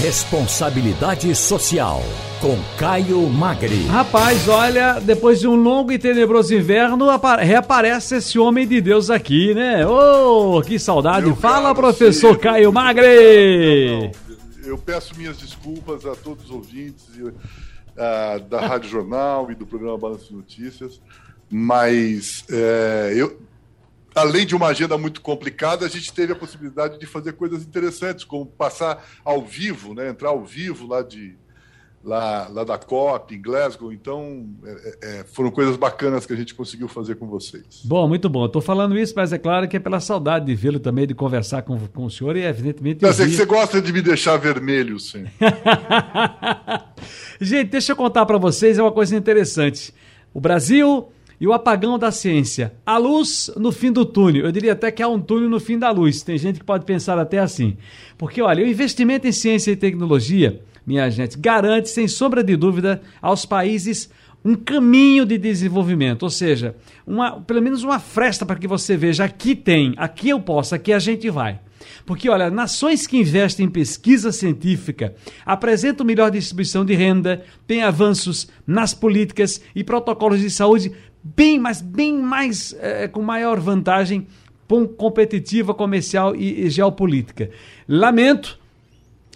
Responsabilidade Social, com Caio Magri. Rapaz, olha, depois de um longo e tenebroso inverno, reaparece esse homem de Deus aqui, né? Oh, que saudade. Meu Fala, professor Caio Magri. Não, não. Eu peço minhas desculpas a todos os ouvintes uh, da Rádio Jornal e do programa Balanço de Notícias, mas uh, eu, além de uma agenda muito complicada, a gente teve a possibilidade de fazer coisas interessantes, como passar ao vivo, né, entrar ao vivo lá de lá, lá da COP, em Glasgow. Então, é, é, é, foram coisas bacanas que a gente conseguiu fazer com vocês. Bom, muito bom. Estou falando isso, mas é claro que é pela saudade de vê-lo também, de conversar com, com o senhor e, evidentemente. Eu sei que você gosta de me deixar vermelho, sim. gente, deixa eu contar para vocês é uma coisa interessante. O Brasil e o apagão da ciência. A luz no fim do túnel. Eu diria até que há um túnel no fim da luz. Tem gente que pode pensar até assim. Porque, olha, o investimento em ciência e tecnologia, minha gente, garante, sem sombra de dúvida, aos países um caminho de desenvolvimento, ou seja, uma, pelo menos uma fresta para que você veja aqui tem, aqui eu posso, aqui a gente vai. Porque, olha, nações que investem em pesquisa científica apresentam melhor distribuição de renda, têm avanços nas políticas e protocolos de saúde bem, mas bem mais, é, com maior vantagem competitiva, comercial e, e geopolítica. Lamento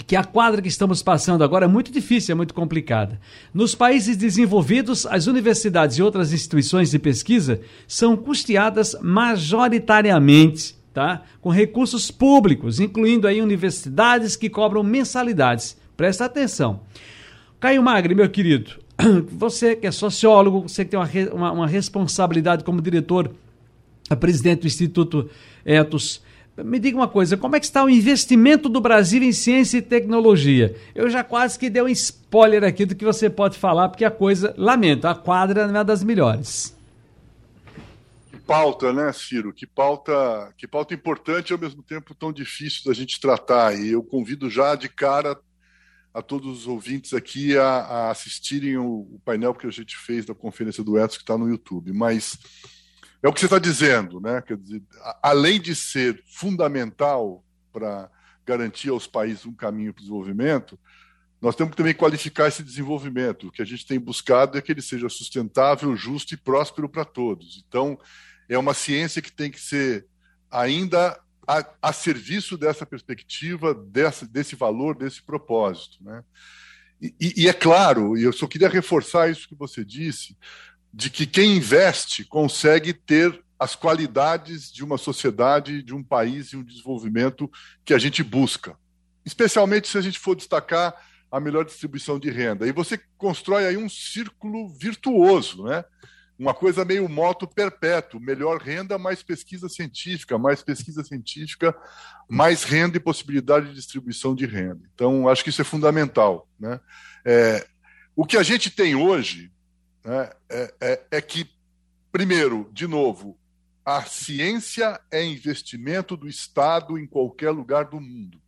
que a quadra que estamos passando agora é muito difícil, é muito complicada. Nos países desenvolvidos, as universidades e outras instituições de pesquisa são custeadas majoritariamente, tá? Com recursos públicos, incluindo aí universidades que cobram mensalidades. Presta atenção. Caio Magre, meu querido, você que é sociólogo, você que tem uma, uma, uma responsabilidade como diretor, presidente do Instituto Etos, me diga uma coisa, como é que está o investimento do Brasil em ciência e tecnologia? Eu já quase que dei um spoiler aqui do que você pode falar, porque a coisa, lamento, a quadra não é das melhores. Que pauta, né, Ciro? Que pauta, que pauta importante e ao mesmo tempo tão difícil da gente tratar. E eu convido já de cara a todos os ouvintes aqui a, a assistirem o, o, painel que a gente fez da conferência do Etos, que está no YouTube. Mas é o que você está dizendo, né? Quer dizer, a, além de ser fundamental para garantir aos países um caminho para o desenvolvimento, nós temos que também qualificar esse desenvolvimento. O que a gente tem buscado é que ele seja sustentável, justo e próspero para todos. Então, é uma ciência que tem que ser ainda a, a serviço dessa perspectiva, dessa, desse valor, desse propósito. Né? E, e, é claro, e eu só queria reforçar isso que você disse, de que quem investe consegue ter as qualidades de uma sociedade, de um país e um desenvolvimento que a gente busca. Especialmente se a gente for destacar a melhor distribuição de renda. E você constrói aí um círculo virtuoso, né? Uma coisa meio moto perpétuo, melhor renda, mais pesquisa científica, mais pesquisa científica, mais renda e possibilidade de distribuição de renda. Então, acho que isso é fundamental. Né? É, o que a gente tem hoje né, é, é, é que, primeiro, de novo, a ciência é investimento do Estado em qualquer lugar do mundo.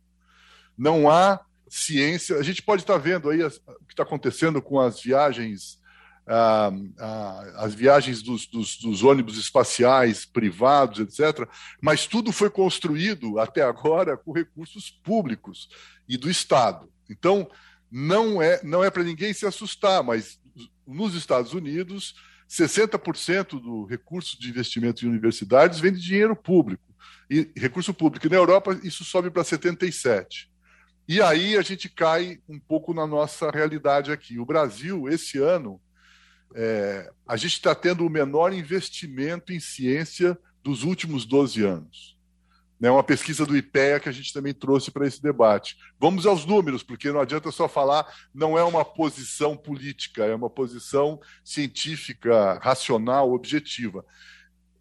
Não há ciência. A gente pode estar vendo aí o que está acontecendo com as viagens ah, ah, as viagens dos, dos, dos, ônibus espaciais privados, etc. Mas tudo foi construído até agora com recursos públicos e do Estado. Então, não é, não é para ninguém se assustar, mas nos Estados Unidos, 60% do recurso de investimento em universidades vem de dinheiro público. E recurso público. E na Europa, isso sobe para 77%. E aí a gente cai um pouco na nossa realidade aqui. O Brasil, esse ano, é, a gente está tendo o menor investimento em ciência dos últimos 12 anos. Né, uma pesquisa do IPEA que a gente também trouxe para esse debate. Vamos aos números, porque não adianta só falar, não é uma posição política, é uma posição científica, racional, objetiva.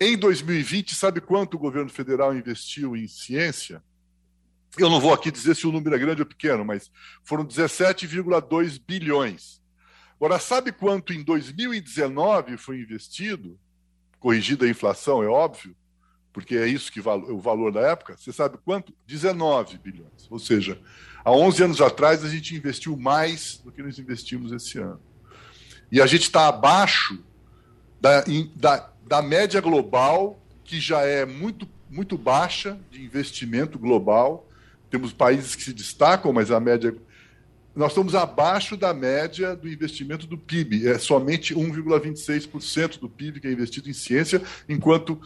Em 2020, sabe quanto o governo federal investiu em ciência? Eu não vou aqui dizer se o número é grande ou pequeno, mas foram 17,2 bilhões. Agora, sabe quanto em 2019 foi investido? Corrigida a inflação, é óbvio, porque é isso que é o valor da época. Você sabe quanto? 19 bilhões. Ou seja, há 11 anos atrás a gente investiu mais do que nós investimos esse ano. E a gente está abaixo da, da, da média global, que já é muito, muito baixa de investimento global. Temos países que se destacam, mas a média nós estamos abaixo da média do investimento do PIB. É somente 1,26% do PIB que é investido em ciência, enquanto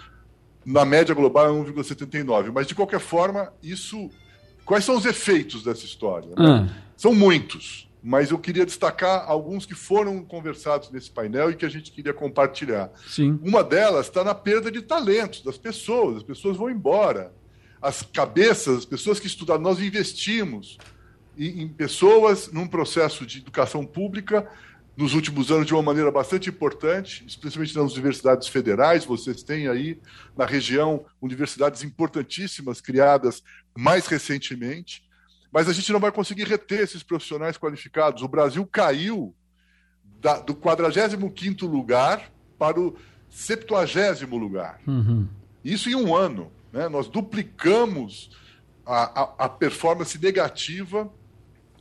na média global é 1,79%. Mas, de qualquer forma, isso. Quais são os efeitos dessa história? Né? Ah. São muitos, mas eu queria destacar alguns que foram conversados nesse painel e que a gente queria compartilhar. Sim. Uma delas está na perda de talentos das pessoas. As pessoas vão embora. As cabeças, as pessoas que estudaram, nós investimos em pessoas num processo de educação pública nos últimos anos de uma maneira bastante importante, especialmente nas universidades federais. Vocês têm aí na região universidades importantíssimas criadas mais recentemente, mas a gente não vai conseguir reter esses profissionais qualificados. O Brasil caiu da, do 45 lugar para o 70 lugar. Uhum. Isso em um ano. Né? Nós duplicamos a, a, a performance negativa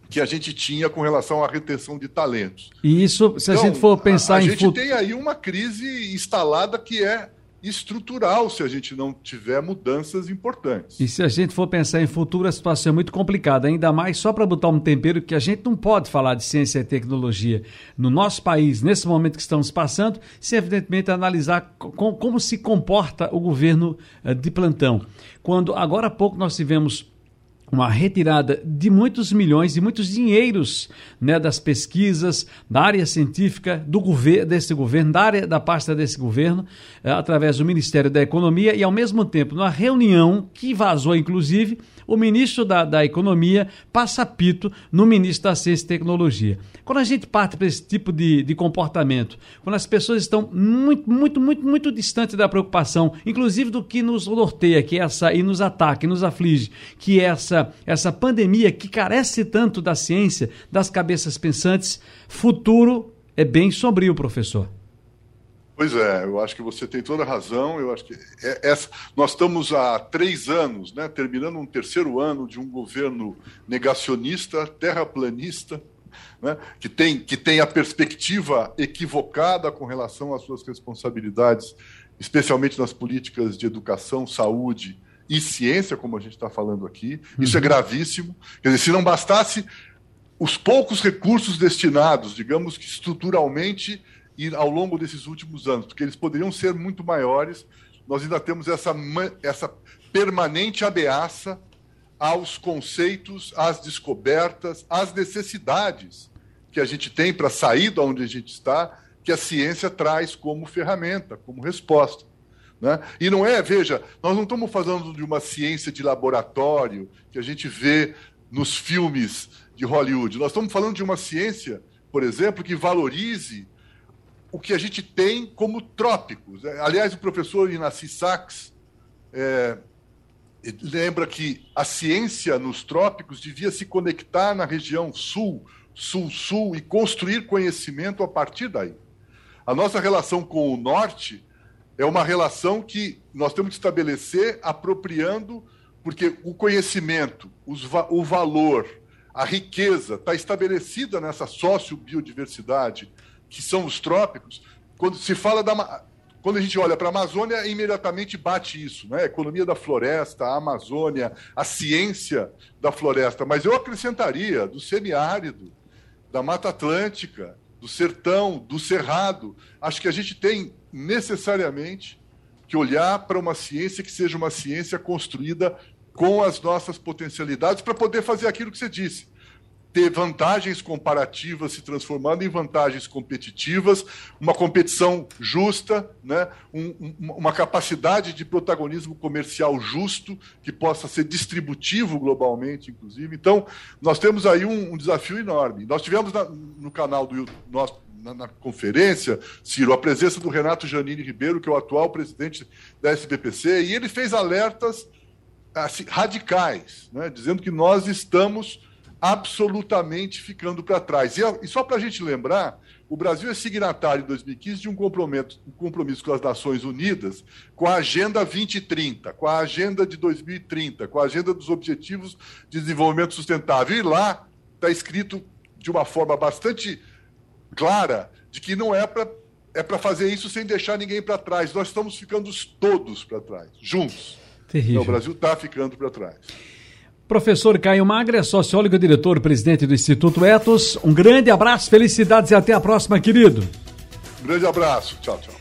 que a gente tinha com relação à retenção de talentos. E isso, se então, a gente for pensar a, a em. A gente tem aí uma crise instalada que é estrutural se a gente não tiver mudanças importantes. E se a gente for pensar em futuro, a situação é muito complicada, ainda mais só para botar um tempero que a gente não pode falar de ciência e tecnologia no nosso país, nesse momento que estamos passando, sem evidentemente analisar com, como se comporta o governo uh, de plantão. Quando agora há pouco nós tivemos uma retirada de muitos milhões e muitos dinheiros né, das pesquisas, da área científica, do governo, desse governo, da área da pasta desse governo, eh, através do Ministério da Economia, e ao mesmo tempo, numa reunião que vazou, inclusive, o ministro da, da Economia passa pito no ministro da Ciência e Tecnologia. Quando a gente parte para esse tipo de, de comportamento, quando as pessoas estão muito, muito, muito, muito distantes da preocupação, inclusive do que nos norteia, que é essa, e nos ataca, e nos aflige, que é essa, essa pandemia que carece tanto da ciência, das cabeças pensantes, futuro é bem sombrio, professor. Pois é, eu acho que você tem toda a razão. Eu acho que é, essa, nós estamos há três anos, né, terminando um terceiro ano de um governo negacionista, terraplanista, né, que, tem, que tem a perspectiva equivocada com relação às suas responsabilidades, especialmente nas políticas de educação, saúde e ciência, como a gente está falando aqui. Isso é uhum. gravíssimo. Quer dizer, se não bastasse os poucos recursos destinados, digamos que estruturalmente e ao longo desses últimos anos, porque eles poderiam ser muito maiores. Nós ainda temos essa, essa permanente ameaça aos conceitos, às descobertas, às necessidades que a gente tem para sair de onde a gente está, que a ciência traz como ferramenta, como resposta. Né? E não é, veja, nós não estamos falando de uma ciência de laboratório que a gente vê nos filmes de Hollywood. Nós estamos falando de uma ciência, por exemplo, que valorize o que a gente tem como trópicos. É, aliás, o professor Inácio Sachs é, lembra que a ciência nos trópicos devia se conectar na região sul, sul-sul e construir conhecimento a partir daí. A nossa relação com o norte é uma relação que nós temos que estabelecer apropriando, porque o conhecimento, os, o valor, a riqueza está estabelecida nessa sociobiodiversidade que são os trópicos, quando se fala da. Quando a gente olha para a Amazônia, imediatamente bate isso, né? A economia da floresta, a Amazônia, a ciência da floresta. Mas eu acrescentaria do semiárido, da Mata Atlântica, do sertão, do cerrado. Acho que a gente tem necessariamente que olhar para uma ciência que seja uma ciência construída com as nossas potencialidades para poder fazer aquilo que você disse ter vantagens comparativas se transformando em vantagens competitivas, uma competição justa, né? Um, um, uma capacidade de protagonismo comercial justo, que possa ser distributivo globalmente, inclusive. Então, nós temos aí um, um desafio enorme. Nós tivemos na, no canal do nosso na, na, conferência, Ciro, a presença do Renato Janine Ribeiro, que é o atual presidente da SBPC, e ele fez alertas assim, radicais, né, dizendo que nós estamos absolutamente ficando para trás. E, e só para a gente lembrar, o Brasil é signatário em 2015 de um compromisso, um compromisso com as Nações Unidas com a Agenda 2030, com a Agenda de 2030, com a Agenda dos Objetivos de Desenvolvimento Sustentável. E lá está escrito de uma forma bastante clara de que não é para é para fazer isso sem deixar ninguém para trás. Nós estamos ficando todos para trás, juntos. Terrível. Então, o Brasil está ficando para trás. Professor Caio Magre, é sociólogo e diretor presidente do Instituto Etos. Um grande abraço, felicidades e até a próxima, querido. Um grande abraço. Tchau, tchau.